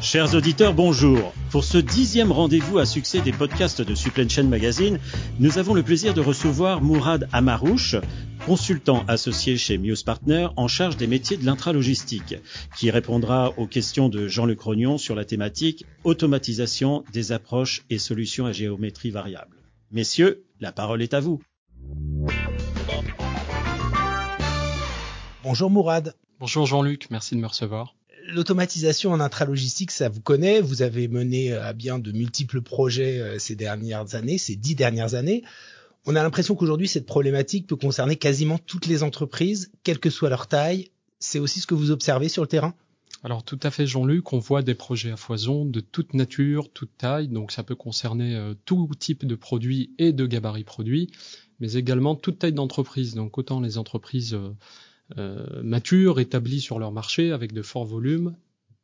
Chers auditeurs, bonjour. Pour ce dixième rendez-vous à succès des podcasts de Supply Chain Magazine, nous avons le plaisir de recevoir Mourad Amarouche, consultant associé chez Muse Partner en charge des métiers de l'intralogistique, qui répondra aux questions de Jean-Luc Rognon sur la thématique automatisation des approches et solutions à géométrie variable. Messieurs, la parole est à vous. Bonjour Mourad. Bonjour Jean-Luc, merci de me recevoir. L'automatisation en intralogistique, ça vous connaît. Vous avez mené à bien de multiples projets euh, ces dernières années, ces dix dernières années. On a l'impression qu'aujourd'hui, cette problématique peut concerner quasiment toutes les entreprises, quelle que soit leur taille. C'est aussi ce que vous observez sur le terrain? Alors tout à fait Jean-Luc, on voit des projets à foison de toute nature, toute taille, donc ça peut concerner euh, tout type de produits et de gabarits produits, mais également toute taille d'entreprise, donc autant les entreprises euh, euh, matures, établies sur leur marché avec de forts volumes,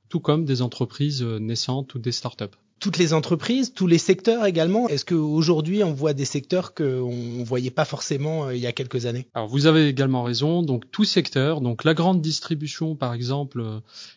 tout comme des entreprises euh, naissantes ou des startups toutes les entreprises, tous les secteurs également Est-ce qu'aujourd'hui on voit des secteurs qu'on ne voyait pas forcément euh, il y a quelques années? Alors vous avez également raison. Donc tout secteur, donc la grande distribution par exemple,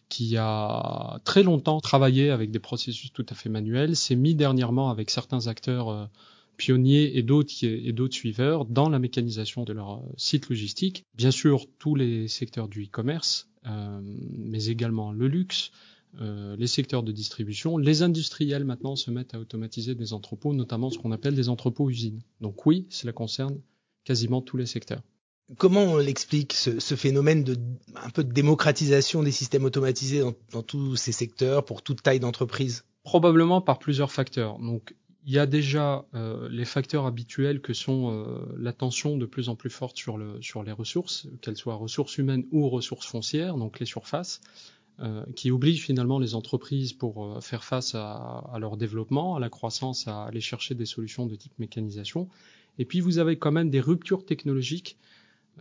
qui a très longtemps travaillé avec des processus tout à fait manuels, s'est mis dernièrement avec certains acteurs pionniers et d'autres et d'autres suiveurs dans la mécanisation de leur site logistique. Bien sûr, tous les secteurs du e-commerce, euh, mais également le luxe, euh, les secteurs de distribution, les industriels maintenant se mettent à automatiser des entrepôts, notamment ce qu'on appelle des entrepôts usines. Donc oui, cela concerne quasiment tous les secteurs. Comment on l'explique ce, ce, phénomène de un peu de démocratisation des systèmes automatisés dans, dans tous ces secteurs pour toute taille d'entreprise? Probablement par plusieurs facteurs. Donc il y a déjà euh, les facteurs habituels que sont euh, l'attention de plus en plus forte sur, sur les ressources, qu'elles soient ressources humaines ou ressources foncières, donc les surfaces, euh, qui obligent finalement les entreprises pour euh, faire face à, leur développement, à la croissance, à aller chercher des solutions de type mécanisation. Et puis vous avez quand même des ruptures technologiques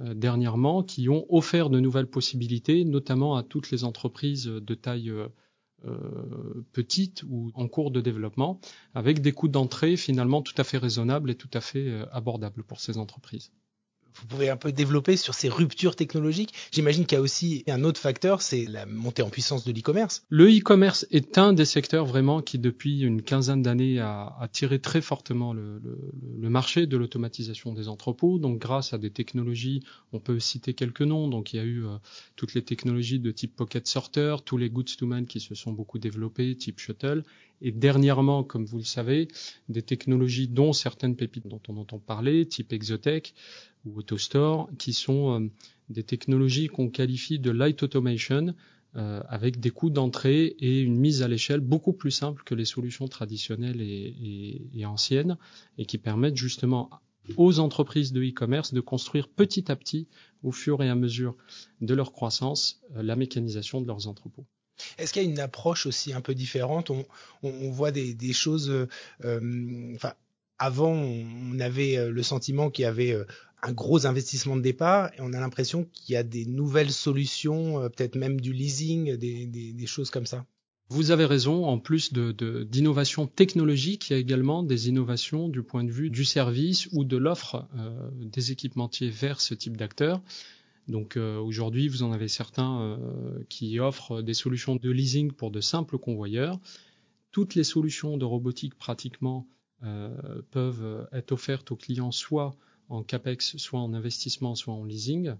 dernièrement qui ont offert de nouvelles possibilités, notamment à toutes les entreprises de taille euh, petite ou en cours de développement, avec des coûts d'entrée finalement tout à fait raisonnables et tout à fait euh, abordables pour ces entreprises vous pouvez un peu développer sur ces ruptures technologiques. J'imagine qu'il y a aussi un autre facteur, c'est la montée en puissance de l'e-commerce. Le e-commerce est un des secteurs vraiment qui, depuis une quinzaine d'années, a, tiré très fortement le marché de l'automatisation des entrepôts. Donc, grâce à des technologies, on peut citer quelques noms. Donc, il y a eu euh, toutes les technologies de type Pocket Sorter, tous les goods to man qui se sont beaucoup développés, type Shuttle, et dernièrement, comme vous le savez, des technologies dont certaines pépites dont on entend parler, type Exotech ou AutoStore, qui sont euh, des technologies qu'on qualifie de light automation, euh, avec des coûts d'entrée et une mise à l'échelle beaucoup plus simple que les solutions traditionnelles et, anciennes, et qui permettent justement aux entreprises de e-commerce de construire petit à petit, au fur et à mesure de leur croissance, euh, la mécanisation de leurs entrepôts. Est-ce qu'il y a une approche aussi un peu différente? On, voit des, choses. Euh, enfin, avant, on avait euh, le sentiment qu'il y avait euh, un gros investissement de départ et on a l'impression qu'il y a des nouvelles solutions, euh, peut-être même du leasing, des, choses comme ça. Vous avez raison, en plus d'innovation de, de, technologique, il y a également des innovations du point de vue du service ou de l'offre euh, des équipementiers vers ce type d'acteurs. Donc euh, aujourd'hui, vous en avez certains euh, qui offrent des solutions de leasing pour de simples convoyeurs. Toutes les solutions de robotique pratiquement euh, peuvent être offertes aux clients soit en capex, soit en investissement, soit en leasing.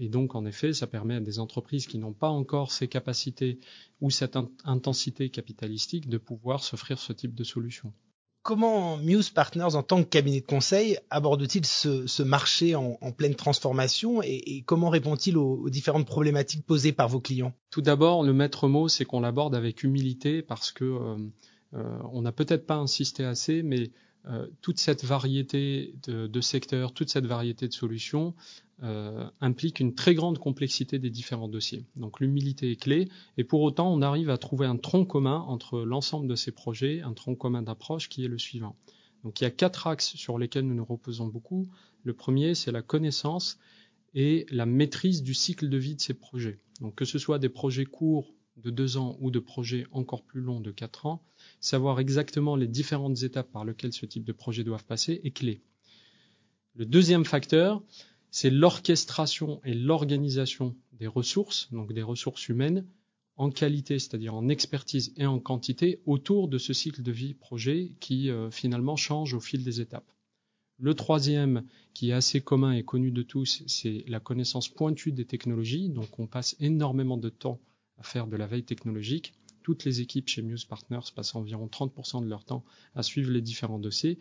Et donc, en effet, ça permet à des entreprises qui n'ont pas encore ces capacités ou cette in intensité capitalistique de pouvoir s'offrir ce type de solution comment Muse Partners, en tant que cabinet de conseil, aborde-t-il ce, marché en, pleine transformation et, comment répond-il aux, différentes problématiques posées par vos clients? Tout d'abord, le maître mot, c'est qu'on l'aborde avec humilité parce que euh, euh, on n'a peut-être pas insisté assez, mais euh, toute cette variété de, secteurs, toute cette variété de solutions euh, implique une très grande complexité des différents dossiers. Donc l'humilité est clé, et pour autant on arrive à trouver un tronc commun entre l'ensemble de ces projets, un tronc commun d'approche qui est le suivant. Donc il y a quatre axes sur lesquels nous nous reposons beaucoup. Le premier, c'est la connaissance et la maîtrise du cycle de vie de ces projets. Donc que ce soit des projets courts de deux ans ou de projets encore plus longs de quatre ans, savoir exactement les différentes étapes par lesquelles ce type de projet doivent passer est clé. Le deuxième facteur, c'est l'orchestration et l'organisation des ressources, donc des ressources humaines, en qualité, c'est-à-dire en expertise et en quantité, autour de ce cycle de vie projet qui euh, finalement change au fil des étapes. Le troisième, qui est assez commun et connu de tous, c'est la connaissance pointue des technologies. Donc on passe énormément de temps à faire de la veille technologique. Toutes les équipes chez Muse Partners passent environ 30% de leur temps à suivre les différents dossiers.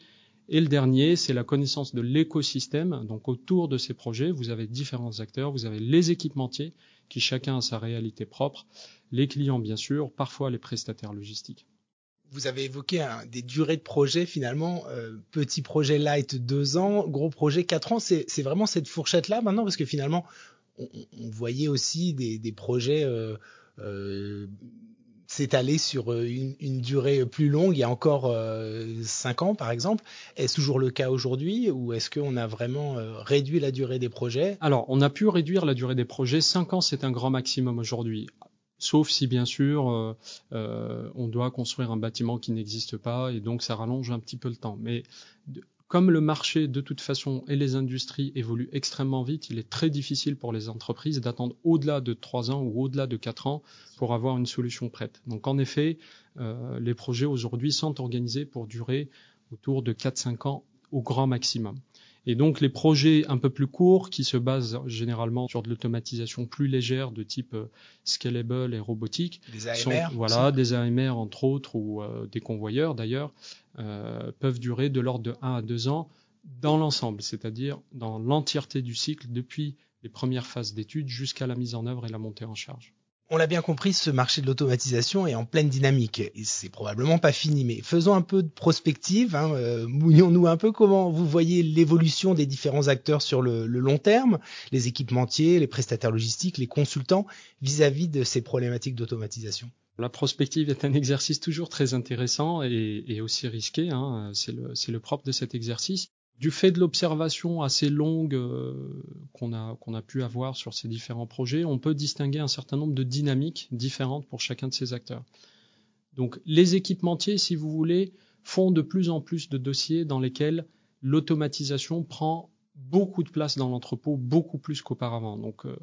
Et le dernier, c'est la connaissance de l'écosystème. Donc autour de ces projets, vous avez différents acteurs, vous avez les équipementiers qui chacun a sa réalité propre, les clients bien sûr, parfois les prestataires logistiques. Vous avez évoqué des durées de projet finalement, euh, petit projet light deux ans, gros projet quatre ans. C'est vraiment cette fourchette là maintenant parce que finalement on, voyait aussi des, projets euh, euh, s'étaler sur euh, une, durée plus longue, il y a encore euh, cinq ans par exemple. Est-ce toujours le cas aujourd'hui ou est-ce qu'on a vraiment euh, réduit la durée des projets? Alors, on a pu réduire la durée des projets. Cinq ans, c'est un grand maximum aujourd'hui. Sauf si bien sûr on doit construire un bâtiment qui n'existe pas et donc ça rallonge un petit peu le temps. Mais comme le marché de toute façon et les industries évoluent extrêmement vite, il est très difficile pour les entreprises d'attendre au-delà de trois ans ou au-delà de quatre ans pour avoir une solution prête. Donc en effet, euh, les projets aujourd'hui sont organisés pour durer autour de 4-5 ans au grand maximum. Et donc les projets un peu plus courts qui se basent généralement sur de l'automatisation plus légère de type euh, scalable et robotique, des AMR, voilà, des AMR entre autres ou euh, des convoyeurs d'ailleurs, euh, peuvent durer de l'ordre de 1 à 2 ans dans l'ensemble, c'est-à-dire dans l'entièreté du cycle depuis les premières phases d'études jusqu'à la mise en œuvre et la montée en charge. On l'a bien compris, ce marché de l'automatisation est en pleine dynamique. Et c'est probablement pas fini, mais faisons un peu de prospective. Hein, euh, mouillons-nous un peu. Comment vous voyez l'évolution des différents acteurs sur le, long terme, les équipementiers, les prestataires logistiques, les consultants, vis-à-vis de ces problématiques d'automatisation? La prospective est un exercice toujours très intéressant et, aussi risqué. Hein. C'est le propre de cet exercice du fait de l'observation assez longue euh, qu'on a, pu avoir sur ces différents projets, on peut distinguer un certain nombre de dynamiques différentes pour chacun de ces acteurs. Donc les équipementiers, si vous voulez, font de plus en plus de dossiers dans lesquels l'automatisation prend beaucoup de place dans l'entrepôt, beaucoup plus qu'auparavant. Donc euh,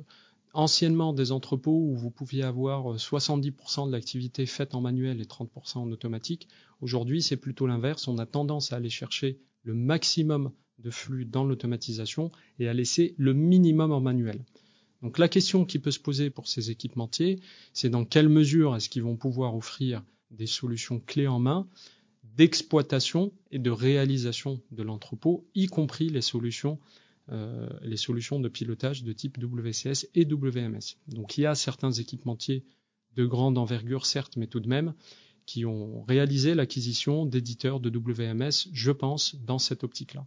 anciennement des entrepôts où vous pouviez avoir 70% de l'activité faite en manuel et 30% en automatique, aujourd'hui c'est plutôt l'inverse, on a tendance à aller chercher le maximum de flux dans l'automatisation et à laisser le minimum en manuel. Donc la question qui peut se poser pour ces équipementiers, c'est dans quelle mesure est-ce qu'ils vont pouvoir offrir des solutions clés en main d'exploitation et de réalisation de l'entrepôt, y compris les solutions, euh, les solutions de pilotage de type WCS et WMS. Donc il y a certains équipementiers de grande envergure, certes, mais tout de même, qui ont réalisé l'acquisition d'éditeurs de WMS, je pense, dans cette optique-là.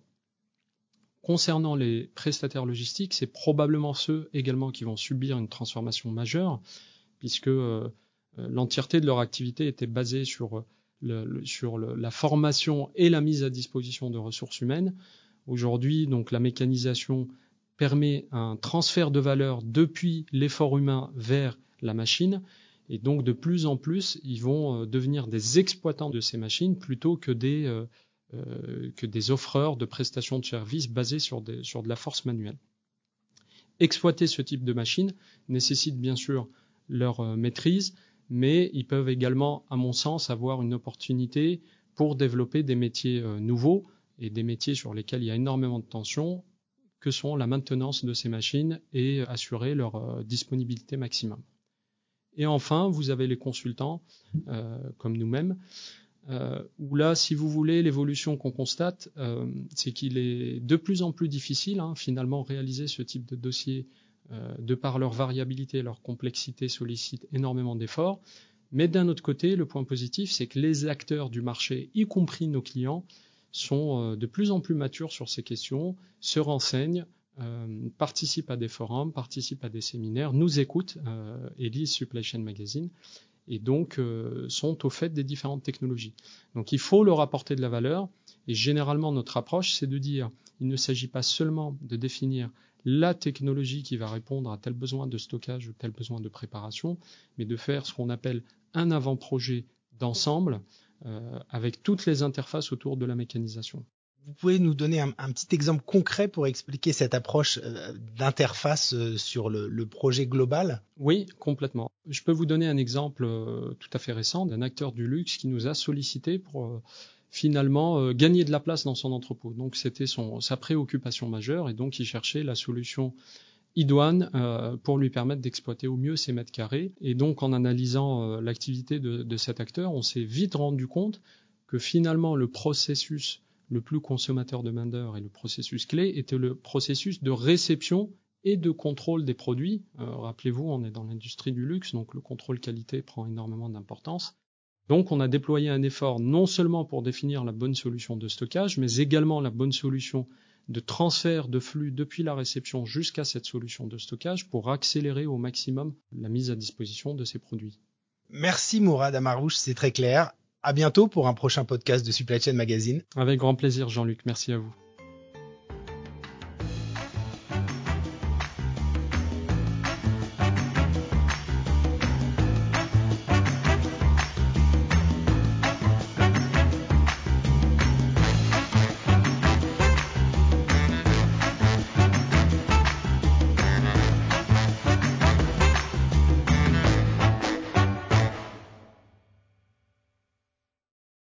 Concernant les prestataires logistiques, c'est probablement ceux également qui vont subir une transformation majeure, puisque euh, euh, l'entièreté de leur activité était basée sur, sur la formation et la mise à disposition de ressources humaines. Aujourd'hui, donc la mécanisation permet un transfert de valeur depuis l'effort humain vers la machine, et donc de plus en plus, ils vont euh, devenir des exploitants de ces machines plutôt que des, euh, euh, offreurs de prestations de services basés sur, sur de la force manuelle. Exploiter ce type de machines nécessite bien sûr leur maîtrise, mais ils peuvent également, à mon sens, avoir une opportunité pour développer des métiers nouveaux et des métiers sur lesquels il y a énormément de tension, que sont la maintenance de ces machines et assurer leur disponibilité maximum. Et enfin, vous avez les consultants, euh, comme nous-mêmes, euh, où là, si vous voulez, l'évolution qu'on constate, euh, c'est qu'il est de plus en plus difficile, hein, finalement, réaliser ce type de dossier, de par leur variabilité, leur complexité, sollicite énormément d'efforts. Mais d'un autre côté, le point positif, c'est que les acteurs du marché, y compris nos clients, sont de plus en plus matures sur ces questions, se renseignent, euh, participent à des forums, participent à des séminaires, nous écoutent euh, et lisent Supply Chain Magazine et donc euh, sont au fait des différentes technologies. Donc il faut leur apporter de la valeur et généralement notre approche c'est de dire il ne s'agit pas seulement de définir la technologie qui va répondre à tel besoin de stockage ou tel besoin de préparation, mais de faire ce qu'on appelle un avant-projet d'ensemble avec toutes les interfaces autour de la mécanisation Vous pouvez nous donner un, petit exemple concret pour expliquer cette approche euh, d'interface euh, sur le, projet global? Oui, complètement. Je peux vous donner un exemple euh, tout à fait récent d'un acteur du luxe qui nous a sollicité pour finalement gagner de la place dans son entrepôt. Donc c'était sa préoccupation majeure et donc il cherchait la solution idoine pour lui permettre d'exploiter au mieux ses mètres carrés. Et donc en analysant l'activité de, de, cet acteur, on s'est vite rendu compte que finalement le processus le plus consommateur de main-d'œuvre et le processus clé était le processus de réception et de contrôle des produits. Euh, rappelez-vous, on est dans l'industrie du luxe, donc le contrôle qualité prend énormément d'importance. Donc on a déployé un effort non seulement pour définir la bonne solution de stockage, mais également la bonne solution de transfert de flux depuis la réception jusqu'à cette solution de stockage pour accélérer au maximum la mise à disposition de ces produits. Merci Mourad Amarouche, c'est très clair. À bientôt pour un prochain podcast de Supply Chain Magazine. Avec grand plaisir, Jean-Luc. Merci à vous.